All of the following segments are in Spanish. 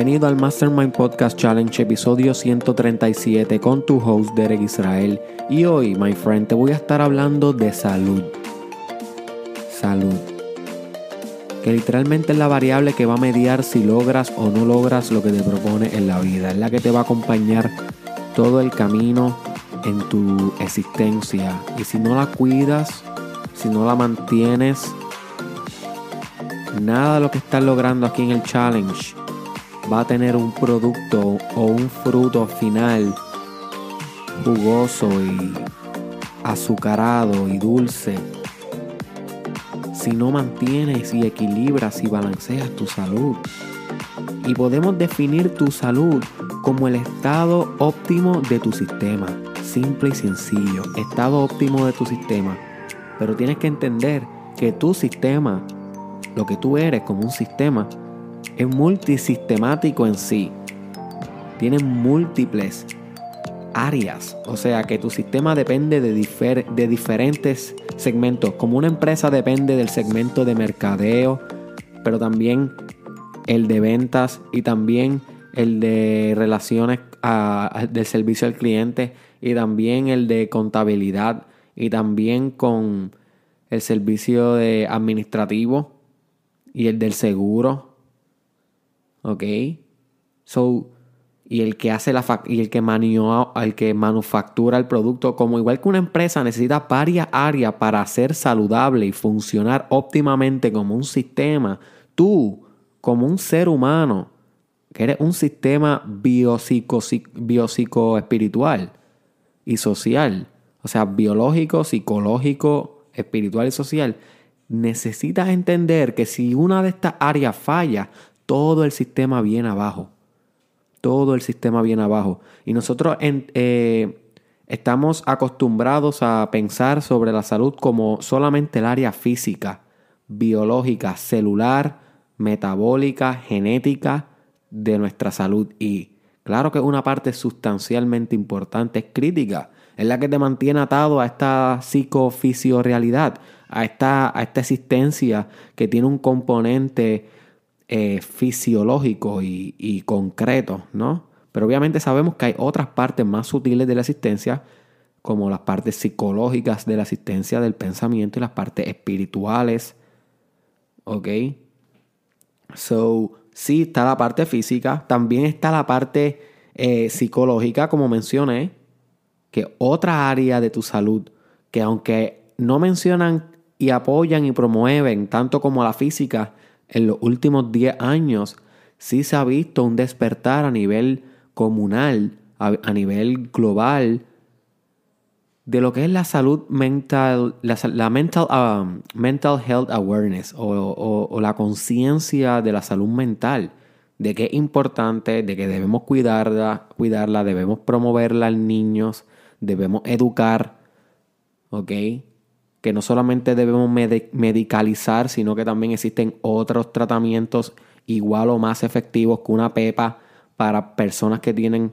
Bienvenido al Mastermind Podcast Challenge, episodio 137, con tu host Derek Israel. Y hoy, my friend, te voy a estar hablando de salud. Salud. Que literalmente es la variable que va a mediar si logras o no logras lo que te propone en la vida. Es la que te va a acompañar todo el camino en tu existencia. Y si no la cuidas, si no la mantienes, nada de lo que estás logrando aquí en el challenge va a tener un producto o un fruto final jugoso y azucarado y dulce si no mantienes y equilibras y balanceas tu salud. Y podemos definir tu salud como el estado óptimo de tu sistema. Simple y sencillo. Estado óptimo de tu sistema. Pero tienes que entender que tu sistema, lo que tú eres como un sistema, es multisistemático en sí. Tiene múltiples áreas. O sea que tu sistema depende de, de diferentes segmentos. Como una empresa depende del segmento de mercadeo, pero también el de ventas y también el de relaciones del servicio al cliente y también el de contabilidad y también con el servicio de administrativo y el del seguro. ¿Ok? So, y el que hace la y el que, el que manufactura el producto, como igual que una empresa necesita varias áreas para ser saludable y funcionar óptimamente como un sistema, tú, como un ser humano, que eres un sistema biopsico, biopsico espiritual y social, o sea, biológico, psicológico, espiritual y social, necesitas entender que si una de estas áreas falla, todo el sistema viene abajo todo el sistema viene abajo. Y nosotros eh, estamos acostumbrados a pensar sobre la salud como solamente el área física, biológica, celular, metabólica, genética de nuestra salud. Y claro que una parte sustancialmente importante, es crítica. Es la que te mantiene atado a esta psicofisio-realidad, a esta, a esta existencia que tiene un componente eh, fisiológico y, concreto, ¿no? Pero obviamente sabemos que hay otras partes más sutiles de la asistencia, como las partes psicológicas de la asistencia del pensamiento y las partes espirituales. ¿Ok? So, sí está la parte física, también está la parte eh, psicológica, como mencioné, que otra área de tu salud, que aunque no mencionan y apoyan y promueven tanto como la física, en los últimos 10 años sí se ha visto un despertar a nivel comunal, a, nivel global, de lo que es la salud mental, la, mental, um, mental health awareness o, la conciencia de la salud mental, de que es importante, de que debemos cuidarla, cuidarla, debemos promoverla en niños, debemos educar, ¿ok? Que no solamente debemos medicalizar, sino que también existen otros tratamientos igual o más efectivos que una PEPA para personas que tienen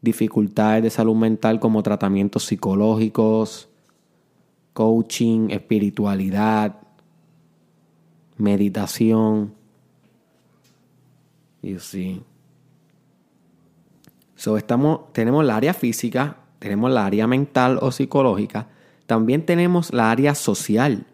dificultades de salud mental como tratamientos psicológicos, coaching, espiritualidad, meditación. Y sí. So, estamos, tenemos la área física, tenemos la área mental o psicológica, también tenemos la área social,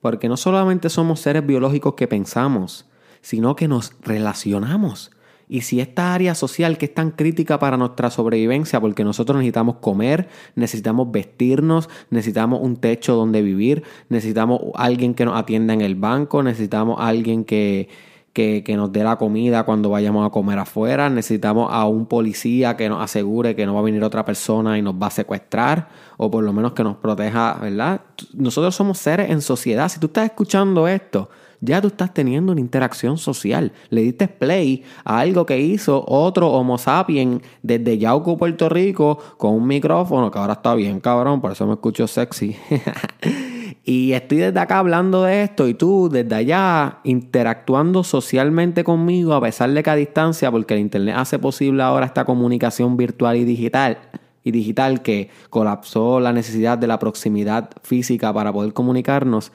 porque no solamente somos seres biológicos que pensamos, sino que nos relacionamos. Y si esta área social que es tan crítica para nuestra sobrevivencia, porque nosotros necesitamos comer, necesitamos vestirnos, necesitamos un techo donde vivir, necesitamos alguien que nos atienda en el banco, necesitamos alguien que, que, nos dé la comida cuando vayamos a comer afuera. Necesitamos a un policía que nos asegure que no va a venir otra persona y nos va a secuestrar, o por lo menos que nos proteja, ¿verdad? Nosotros somos seres en sociedad. Si tú estás escuchando esto, ya tú estás teniendo una interacción social. Le diste play a algo que hizo otro Homo sapiens desde Yauco, Puerto Rico, con un micrófono que ahora está bien cabrón, por eso me escucho sexy. Y estoy desde acá hablando de esto y tú desde allá interactuando socialmente conmigo a pesar de que a distancia, porque el Internet hace posible ahora esta comunicación virtual y digital y digital que colapsó la necesidad de la proximidad física para poder comunicarnos.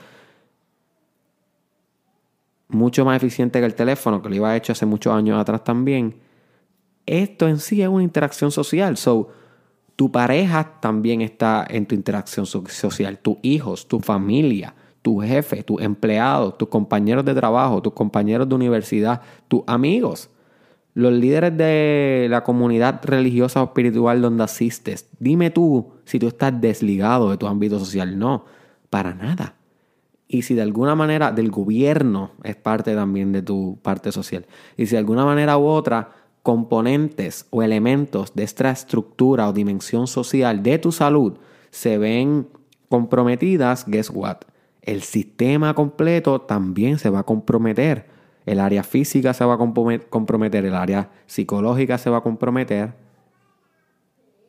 mucho más eficiente que el teléfono, que lo iba hecho hace muchos años atrás también. Esto en sí es una interacción social. So, tu pareja también está en tu interacción social, tus hijos, tu familia, tu jefe, tus empleados, tus compañeros de trabajo, tus compañeros de universidad, tus amigos, los líderes de la comunidad religiosa o espiritual donde asistes. Dime tú si tú estás desligado de tu ámbito social. No, para nada. Y si de alguna manera del gobierno es parte también de tu parte social. Y si de alguna manera u otra componentes o elementos de esta estructura o dimensión social de tu salud se ven comprometidas, guess what? El sistema completo también se va a comprometer. El área física se va a comprometer, el área psicológica se va a comprometer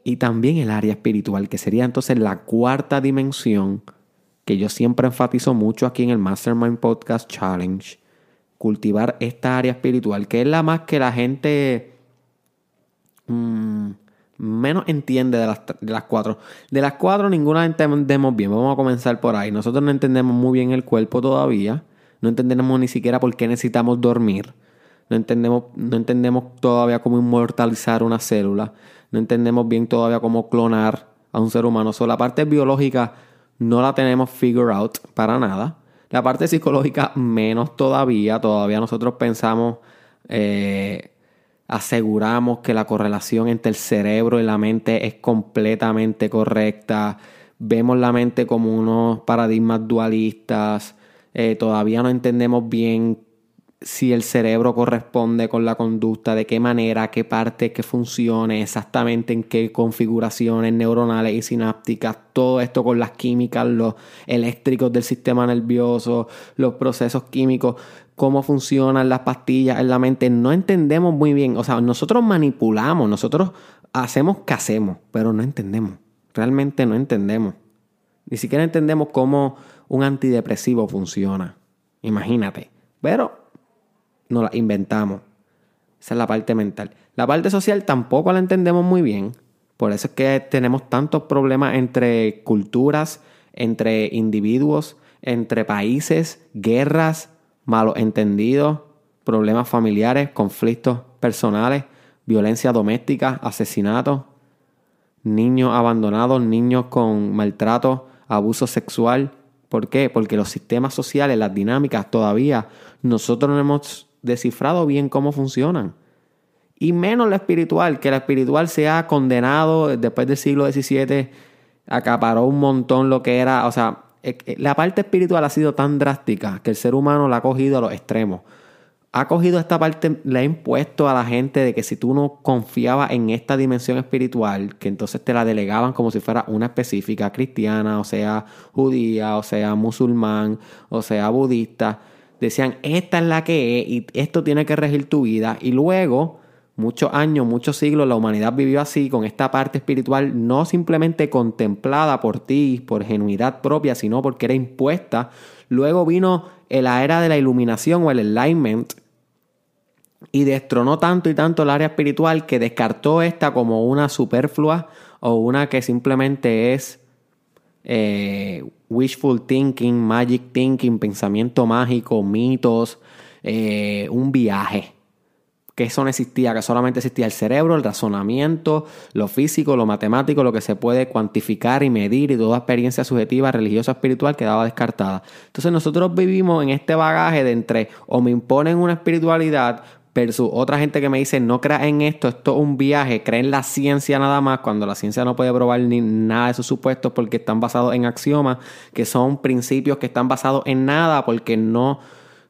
y también el área espiritual, que sería entonces la cuarta dimensión que yo siempre enfatizo mucho aquí en el Mastermind Podcast Challenge cultivar esta área espiritual, que es la más que la gente mm, menos entiende de las, de las cuatro. De las cuatro ninguna entendemos bien. Vamos a comenzar por ahí. Nosotros no entendemos muy bien el cuerpo todavía. No entendemos ni siquiera por qué necesitamos dormir. No entendemos, no entendemos todavía cómo inmortalizar una célula. No entendemos bien todavía cómo clonar a un ser humano. So, la parte biológica no la tenemos figure out para nada. La parte psicológica menos todavía. Todavía nosotros pensamos, eh, aseguramos que la correlación entre el cerebro y la mente es completamente correcta. Vemos la mente como unos paradigmas dualistas. Eh, todavía no entendemos bien si el cerebro corresponde con la conducta, de qué manera, qué parte, qué funcione, exactamente en qué configuraciones neuronales y sinápticas, todo esto con las químicas, los eléctricos del sistema nervioso, los procesos químicos, cómo funcionan las pastillas en la mente, no entendemos muy bien, o sea, nosotros manipulamos, nosotros hacemos que hacemos, pero no entendemos, realmente no entendemos. Ni siquiera entendemos cómo un antidepresivo funciona. Imagínate. Pero no la inventamos. Esa es la parte mental. La parte social tampoco la entendemos muy bien. Por eso es que tenemos tantos problemas entre culturas, entre individuos, entre países, guerras, malos entendidos, problemas familiares, conflictos personales, violencia doméstica, asesinatos, niños abandonados, niños con maltrato, abuso sexual. ¿Por qué? Porque los sistemas sociales, las dinámicas, todavía nosotros no hemos descifrado bien cómo funcionan. Y menos la espiritual, que la espiritual se ha condenado después del siglo XVII, acaparó un montón lo que era, o sea, la parte espiritual ha sido tan drástica que el ser humano la ha cogido a los extremos. Ha cogido esta parte, le ha impuesto a la gente de que si tú no confiabas en esta dimensión espiritual, que entonces te la delegaban como si fuera una específica cristiana, o sea, judía, o sea, musulmán, o sea, budista decían, esta es la que es y esto tiene que regir tu vida. Y luego, muchos años, muchos siglos, la humanidad vivió así, con esta parte espiritual no simplemente contemplada por ti, por genuidad propia, sino porque era impuesta. Luego vino la era de la iluminación o el enlightenment y destronó tanto y tanto el área espiritual que descartó esta como una superflua o una que simplemente es eh, wishful thinking, magic thinking, pensamiento mágico, mitos, eh, un viaje. Que eso no existía, que solamente existía el cerebro, el razonamiento, lo físico, lo matemático, lo que se puede cuantificar y medir y toda experiencia subjetiva, religiosa, espiritual quedaba descartada. Entonces nosotros vivimos en este bagaje de entre o me imponen una espiritualidad versus otra gente que me dice no creas en esto, esto es un viaje, cree en la ciencia nada más, cuando la ciencia no puede probar ni nada de sus supuestos porque están basados en axiomas, que son principios que están basados en nada porque no,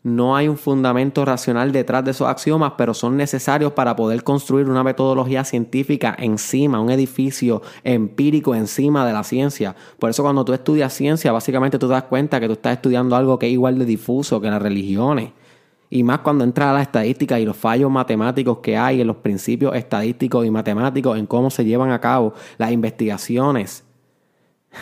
no hay un fundamento racional detrás de esos axiomas, pero son necesarios para poder construir una metodología científica encima, un edificio empírico encima de la ciencia. Por eso cuando tú estudias ciencia, básicamente tú te das cuenta que tú estás estudiando algo que es igual de difuso que las religiones. Y más cuando entra a la estadística y los fallos matemáticos que hay en los principios estadísticos y matemáticos, en cómo se llevan a cabo las investigaciones.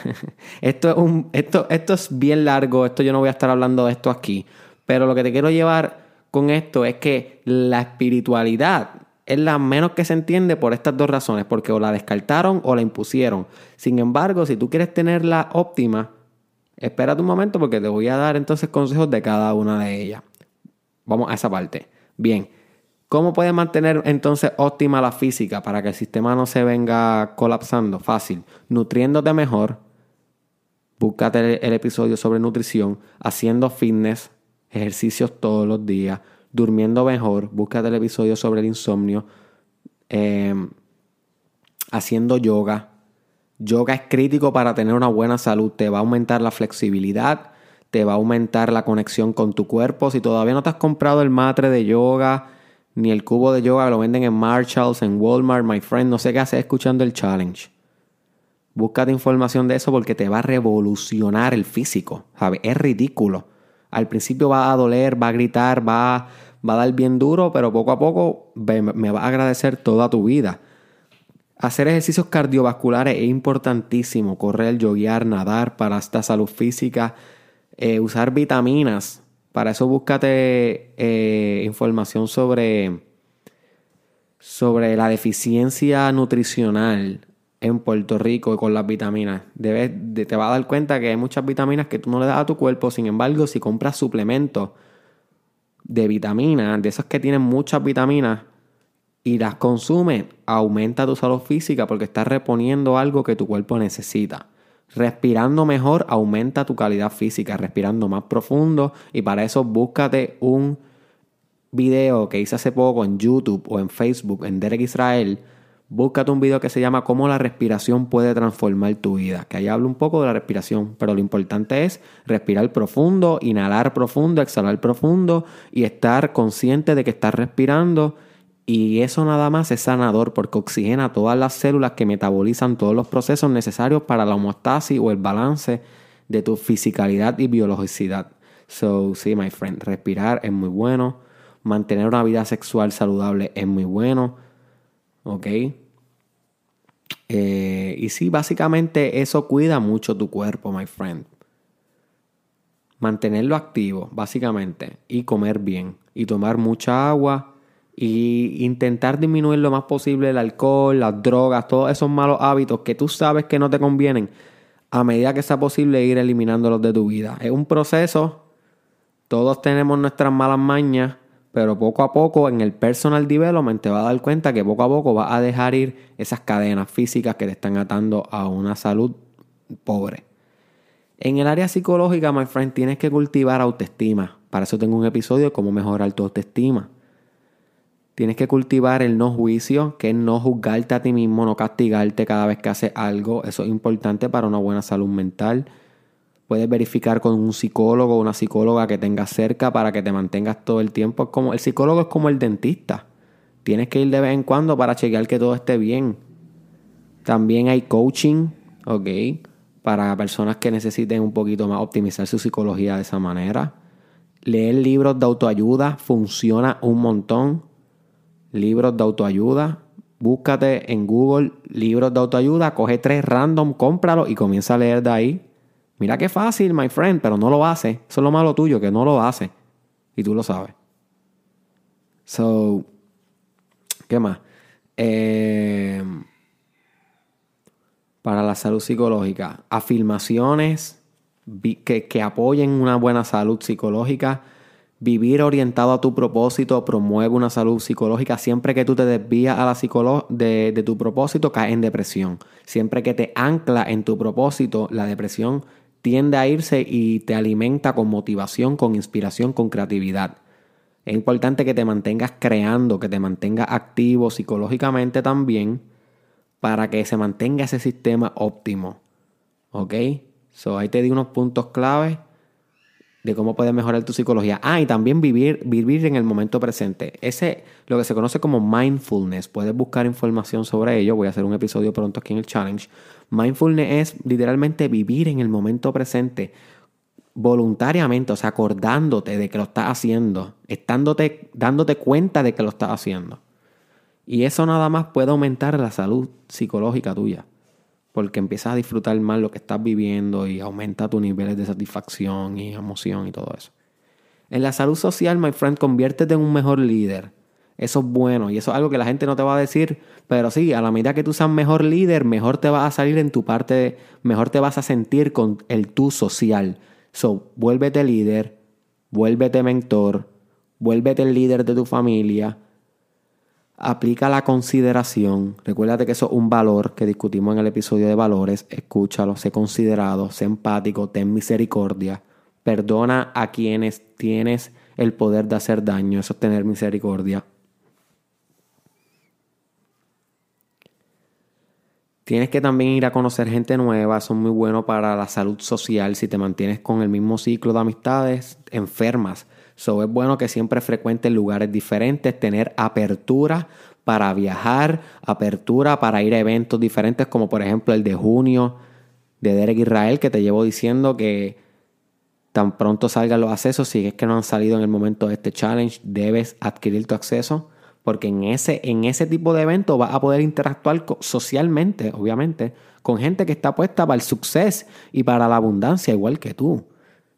esto, es un, esto, esto es bien largo, esto yo no voy a estar hablando de esto aquí, pero lo que te quiero llevar con esto es que la espiritualidad es la menos que se entiende por estas dos razones, porque o la descartaron o la impusieron. Sin embargo, si tú quieres tenerla óptima, espérate un momento porque te voy a dar entonces consejos de cada una de ellas. Vamos a esa parte. Bien. ¿Cómo puedes mantener entonces óptima la física para que el sistema no se venga colapsando? Fácil. Nutriéndote mejor. Búscate el, episodio sobre nutrición. Haciendo fitness. Ejercicios todos los días. Durmiendo mejor. Búscate el episodio sobre el insomnio. Em, haciendo yoga. Yoga es crítico para tener una buena salud. Te va a aumentar la flexibilidad. Te va a aumentar la conexión con tu cuerpo. Si todavía no te has comprado el matre de yoga ni el cubo de yoga lo venden en Marshalls, en Walmart, my friend. No sé qué hacer escuchando el challenge. Búscate información de eso porque te va a revolucionar el físico. ¿sabes? Es ridículo. Al principio va a doler, va a gritar, va, va a dar bien duro, pero poco a poco me va a agradecer toda tu vida. Hacer ejercicios cardiovasculares es importantísimo. Correr, yoguear, nadar para esta salud física. Eh, usar vitaminas para eso búscate eh, información sobre, sobre la deficiencia nutricional en Puerto Rico con las vitaminas. Debes, te vas a dar cuenta que hay muchas vitaminas que tú no le das a tu cuerpo. Sin embargo, si compras suplementos de vitaminas, de esas que tienen muchas vitaminas, y las consumes, aumenta tu salud física porque estás reponiendo algo que tu cuerpo necesita. Respirando mejor aumenta tu calidad física, respirando más profundo y para eso búscate un video que hice hace poco en YouTube o en Facebook, en Derek Israel. Búscate un video que se llama Cómo la respiración puede transformar tu vida. Que ahí hablo un poco de la respiración, pero lo importante es respirar profundo, inhalar profundo, exhalar profundo y estar consciente de que estás respirando y eso nada más es sanador porque oxigena todas las células que metabolizan todos los procesos necesarios para la homeostasis o el balance de tu fisicalidad y biologicidad. So, sí, my friend, respirar es muy bueno. Mantener una vida sexual saludable es muy bueno. ¿Ok? Eh, y sí, básicamente eso cuida mucho tu cuerpo, my friend. Mantenerlo activo, básicamente. Y comer bien. Y tomar mucha agua y intentar disminuir lo más posible el alcohol, las drogas, todos esos malos hábitos que tú sabes que no te convienen, a medida que sea posible ir eliminándolos de tu vida. Es un proceso, todos tenemos nuestras malas mañas, pero poco a poco en el personal development te vas a dar cuenta que poco a poco vas a dejar ir esas cadenas físicas que te están atando a una salud pobre. En el área psicológica, my friend, tienes que cultivar autoestima. Para eso tengo un episodio de cómo mejorar tu autoestima. Tienes que cultivar el no juicio, que es no juzgarte a ti mismo, no castigarte cada vez que haces algo. Eso es importante para una buena salud mental. Puedes verificar con un psicólogo o una psicóloga que tengas cerca para que te mantengas todo el tiempo. como, el psicólogo es como el dentista. Tienes que ir de vez en cuando para chequear que todo esté bien. También hay coaching, ¿ok? Para personas que necesiten un poquito más optimizar su psicología de esa manera. Leer libros de autoayuda funciona un montón libros de autoayuda. Búscate en Google libros de autoayuda, coge tres random, cómpralo y comienza a leer de ahí. Mira qué fácil, my friend, pero no lo hace. Eso es lo malo tuyo, que no lo hace. Y tú lo sabes. So, ¿qué más? Eh, para la salud psicológica, afirmaciones que, que apoyen una buena salud psicológica Vivir orientado a tu propósito promueve una salud psicológica. Siempre que tú te desvías a la de, de tu propósito, caes en depresión. Siempre que te ancla en tu propósito, la depresión tiende a irse y te alimenta con motivación, con inspiración, con creatividad. Es importante que te mantengas creando, que te mantengas activo psicológicamente también para que se mantenga ese sistema óptimo. ¿Ok? So, ahí te di unos puntos claves de cómo puedes mejorar tu psicología. Ah, y también vivir, vivir en el momento presente. Ese, lo que se conoce como mindfulness. Puedes buscar información sobre ello. Voy a hacer un episodio pronto aquí en el challenge. Mindfulness es literalmente vivir en el momento presente voluntariamente, o sea, acordándote de que lo estás haciendo, estándote, dándote cuenta de que lo estás haciendo. Y eso nada más puede aumentar la salud psicológica tuya porque empiezas a disfrutar más lo que estás viviendo y aumenta tus niveles de satisfacción y emoción y todo eso. En la salud social, my friend, conviértete en un mejor líder. Eso es bueno y eso es algo que la gente no te va a decir, pero sí, a la medida que tú seas mejor líder, mejor te vas a salir en tu parte, mejor te vas a sentir con el tú social. So, vuélvete líder, vuélvete mentor, vuélvete el líder de tu familia, aplica la consideración. Recuérdate que eso es un valor que discutimos en el episodio de valores. Escúchalo, sé considerado, sé empático, ten misericordia. Perdona a quienes tienes el poder de hacer daño. Eso es tener misericordia. Tienes que también ir a conocer gente nueva, eso es muy bueno para la salud social. Si te mantienes con el mismo ciclo de amistades, enfermas. So, es bueno que siempre frecuentes lugares diferentes, tener apertura para viajar, apertura para ir a eventos diferentes, como por ejemplo el de junio de Derek Israel, que te llevo diciendo que tan pronto salgan los accesos, si es que no han salido en el momento de este challenge, debes adquirir tu acceso porque en ese, en ese tipo de evento vas a poder interactuar socialmente, obviamente, con gente que está puesta para el suceso y para la abundancia, igual que tú.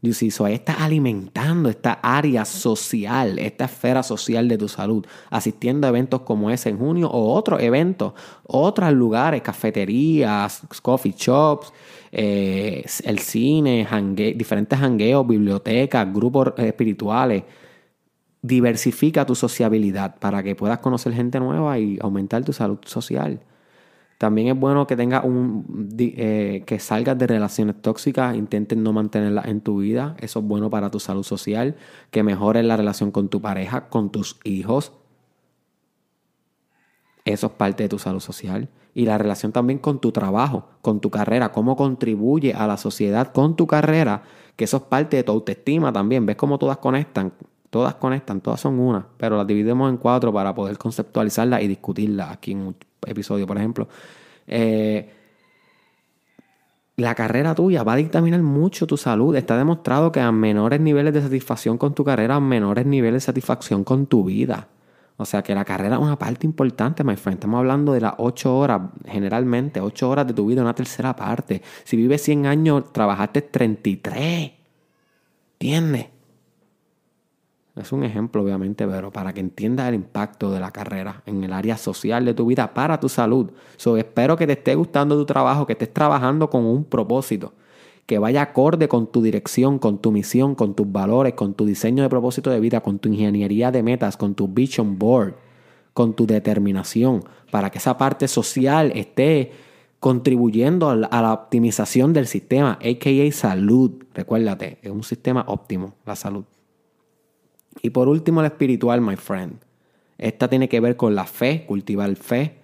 Y si ahí estás alimentando esta área social, esta esfera social de tu salud, asistiendo a eventos como ese en junio o otros eventos, otros lugares, cafeterías, coffee shops, eh, el cine, diferentes hangueos, bibliotecas, grupos espirituales diversifica tu sociabilidad para que puedas conocer gente nueva y aumentar tu salud social. También es bueno que tengas un eh, que salgas de relaciones tóxicas, intentes no mantenerlas en tu vida, eso es bueno para tu salud social, que mejores la relación con tu pareja, con tus hijos. Eso es parte de tu salud social. Y la relación también con tu trabajo, con tu carrera, cómo contribuye a la sociedad con tu carrera, que eso es parte de tu autoestima también. ¿Ves cómo todas conectan? Todas conectan, todas son una, pero las dividimos en cuatro para poder conceptualizarlas y discutirlas aquí en un episodio, por ejemplo. Eh, la carrera tuya va a dictaminar mucho tu salud. Está demostrado que a menores niveles de satisfacción con tu carrera, a menores niveles de satisfacción con tu vida. O sea que la carrera es una parte importante, my friend. Estamos hablando de las ocho horas, generalmente, ocho horas de tu vida, una tercera parte. Si vives 100 años, trabajaste 33. ¿Entiendes? Es un ejemplo, obviamente, pero para que entiendas el impacto de la carrera en el área social de tu vida para tu salud. So, espero que te esté gustando tu trabajo, que estés trabajando con un propósito, que vaya acorde con tu dirección, con tu misión, con tus valores, con tu diseño de propósito de vida, con tu ingeniería de metas, con tu vision board, con tu determinación, para que esa parte social esté contribuyendo a la optimización del sistema, a.k.a. salud. Recuérdate, es un sistema óptimo, la salud. Y por último, el espiritual, my friend. Esta tiene que ver con la fe, cultivar fe,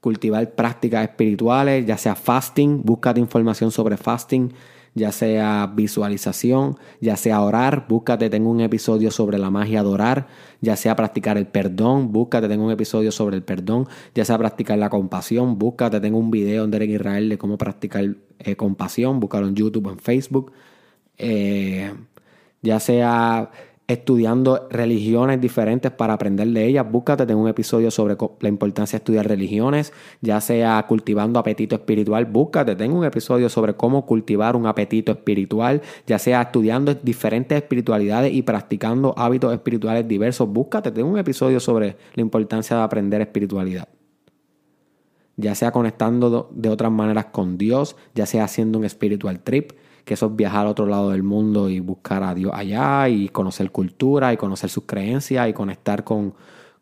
cultivar prácticas espirituales, ya sea fasting, búscate información sobre fasting, ya sea visualización, ya sea orar, búscate, tengo un episodio sobre la magia de orar, ya sea practicar el perdón, búscate, tengo un episodio sobre el perdón, ya sea practicar la compasión, búscate, tengo un video en Derek Israel de cómo practicar eh, compasión, búscalo en YouTube, en Facebook, eh, ya sea estudiando religiones diferentes para aprender de ellas. Búscate, tengo un episodio sobre la importancia de estudiar religiones, ya sea cultivando apetito espiritual. Búscate, tengo un episodio sobre cómo cultivar un apetito espiritual, ya sea estudiando diferentes espiritualidades y practicando hábitos espirituales diversos. Búscate, tengo un episodio sobre la importancia de aprender espiritualidad. Ya sea conectando de otras maneras con Dios, ya sea haciendo un spiritual trip, que eso es viajar a otro lado del mundo y buscar a Dios allá y conocer cultura y conocer sus creencias y conectar con,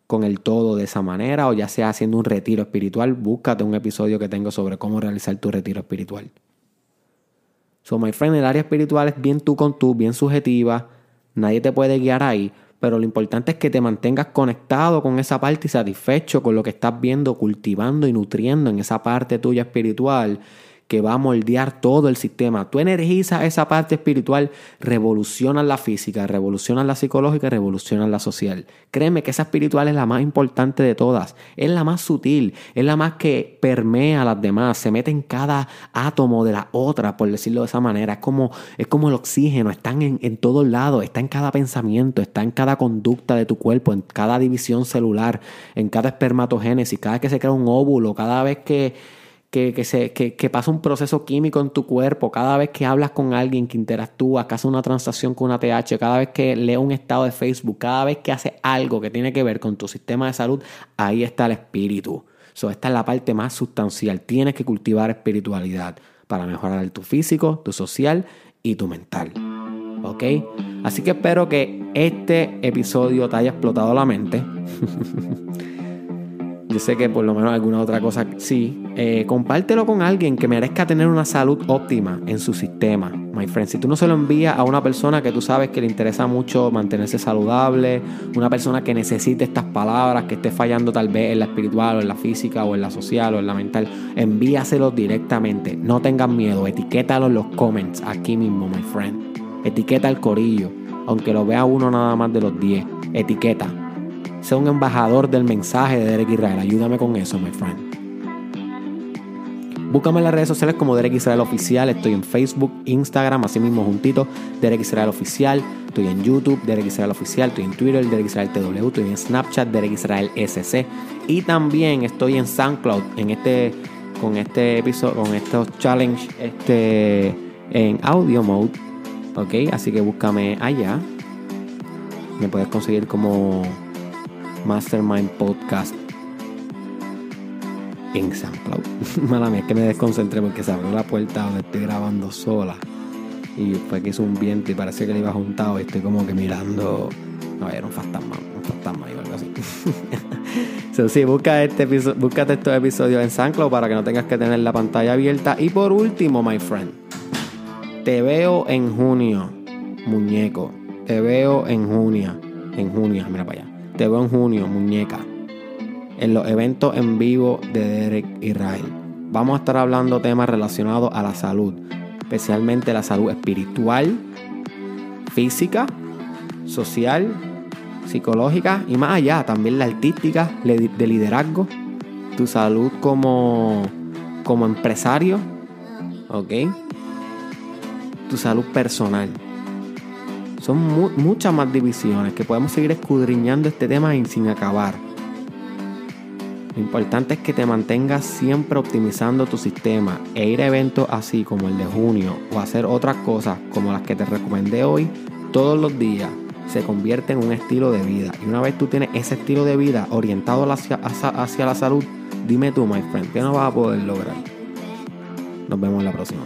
con el todo de esa manera, o ya sea haciendo un retiro espiritual, búscate un episodio que tengo sobre cómo realizar tu retiro espiritual. So, my friend, el área espiritual es bien tú con tú, bien subjetiva, nadie te puede guiar ahí, pero lo importante es que te mantengas conectado con esa parte y satisfecho con lo que estás viendo, cultivando y nutriendo en esa parte tuya espiritual que va a moldear todo el sistema. Tú energizas esa parte espiritual, revolucionas la física, revolucionas la psicológica, revolucionas la social. Créeme que esa espiritual es la más importante de todas, es la más sutil, es la más que permea a las demás, se mete en cada átomo de la otra, por decirlo de esa manera. Es como, es como el oxígeno, están en, en todos lados, está en cada pensamiento, está en cada conducta de tu cuerpo, en cada división celular, en cada espermatogénesis, cada vez que se crea un óvulo, cada vez que que, se, que, pasa un proceso químico en tu cuerpo, cada vez que hablas con alguien, que interactúa, que hace una transacción con una TH, cada vez que lee un estado de Facebook, cada vez que hace algo que tiene que ver con tu sistema de salud, ahí está el espíritu. So, esta es la parte más sustancial. Tienes que cultivar espiritualidad para mejorar tu físico, tu social y tu mental. ¿Ok? Así que espero que este episodio te haya explotado la mente. Yo sé que por lo menos alguna otra cosa sí. Eh, compártelo con alguien que merezca tener una salud óptima en su sistema, my friend. Si tú no se lo envías a una persona que tú sabes que le interesa mucho mantenerse saludable, una persona que necesite estas palabras, que esté fallando tal vez en la espiritual o en la física o en la social o en la mental, envíaselos directamente. No tengan miedo, etiquétalo en los comments aquí mismo, my friend. Etiqueta al corillo, aunque lo vea uno nada más de los 10. Etiqueta sea un embajador del mensaje de Derek Israel. Ayúdame con eso, my friend. Búscame en las redes sociales como Derek Israel Oficial. Estoy en Facebook, Instagram, así mismo juntito, Derek Israel Oficial. Estoy en YouTube, Derek Israel Oficial. Estoy en Twitter, Derek Israel TW. Estoy en Snapchat, Derek Israel SC. Y también estoy en SoundCloud en este, con este episodio, con estos challenge este, en audio mode. Ok, así que búscame allá. Me puedes conseguir como Mastermind Podcast en SoundCloud. Mala mía, es que me desconcentré porque se abrió la puerta donde estoy grabando sola. Y fue que hizo un viento y parece que le iba juntado. Y estoy como que mirando. No, era un fantasma, un fantasma o algo así. so, sí, busca este búscate estos episodios en SoundCloud para que no tengas que tener la pantalla abierta. Y por último, my friend, te veo en junio, muñeco. Te veo en junio. En junio, mira para allá. Te veo en junio, muñeca. En los eventos en vivo de Derek Israel. Vamos a estar hablando temas relacionados a la salud. Especialmente la salud espiritual, física, social, psicológica y más allá. También la artística, de liderazgo. Tu salud como, como empresario. ¿Ok? Tu salud personal. Son muchas más divisiones que podemos seguir escudriñando este tema sin acabar. Lo importante es que te mantengas siempre optimizando tu sistema e ir a eventos así como el de junio o hacer otras cosas como las que te recomendé hoy todos los días se convierte en un estilo de vida. Y una vez tú tienes ese estilo de vida orientado hacia, hacia la salud, dime tú, my friend, ¿qué no vas a poder lograr? Nos vemos en la próxima.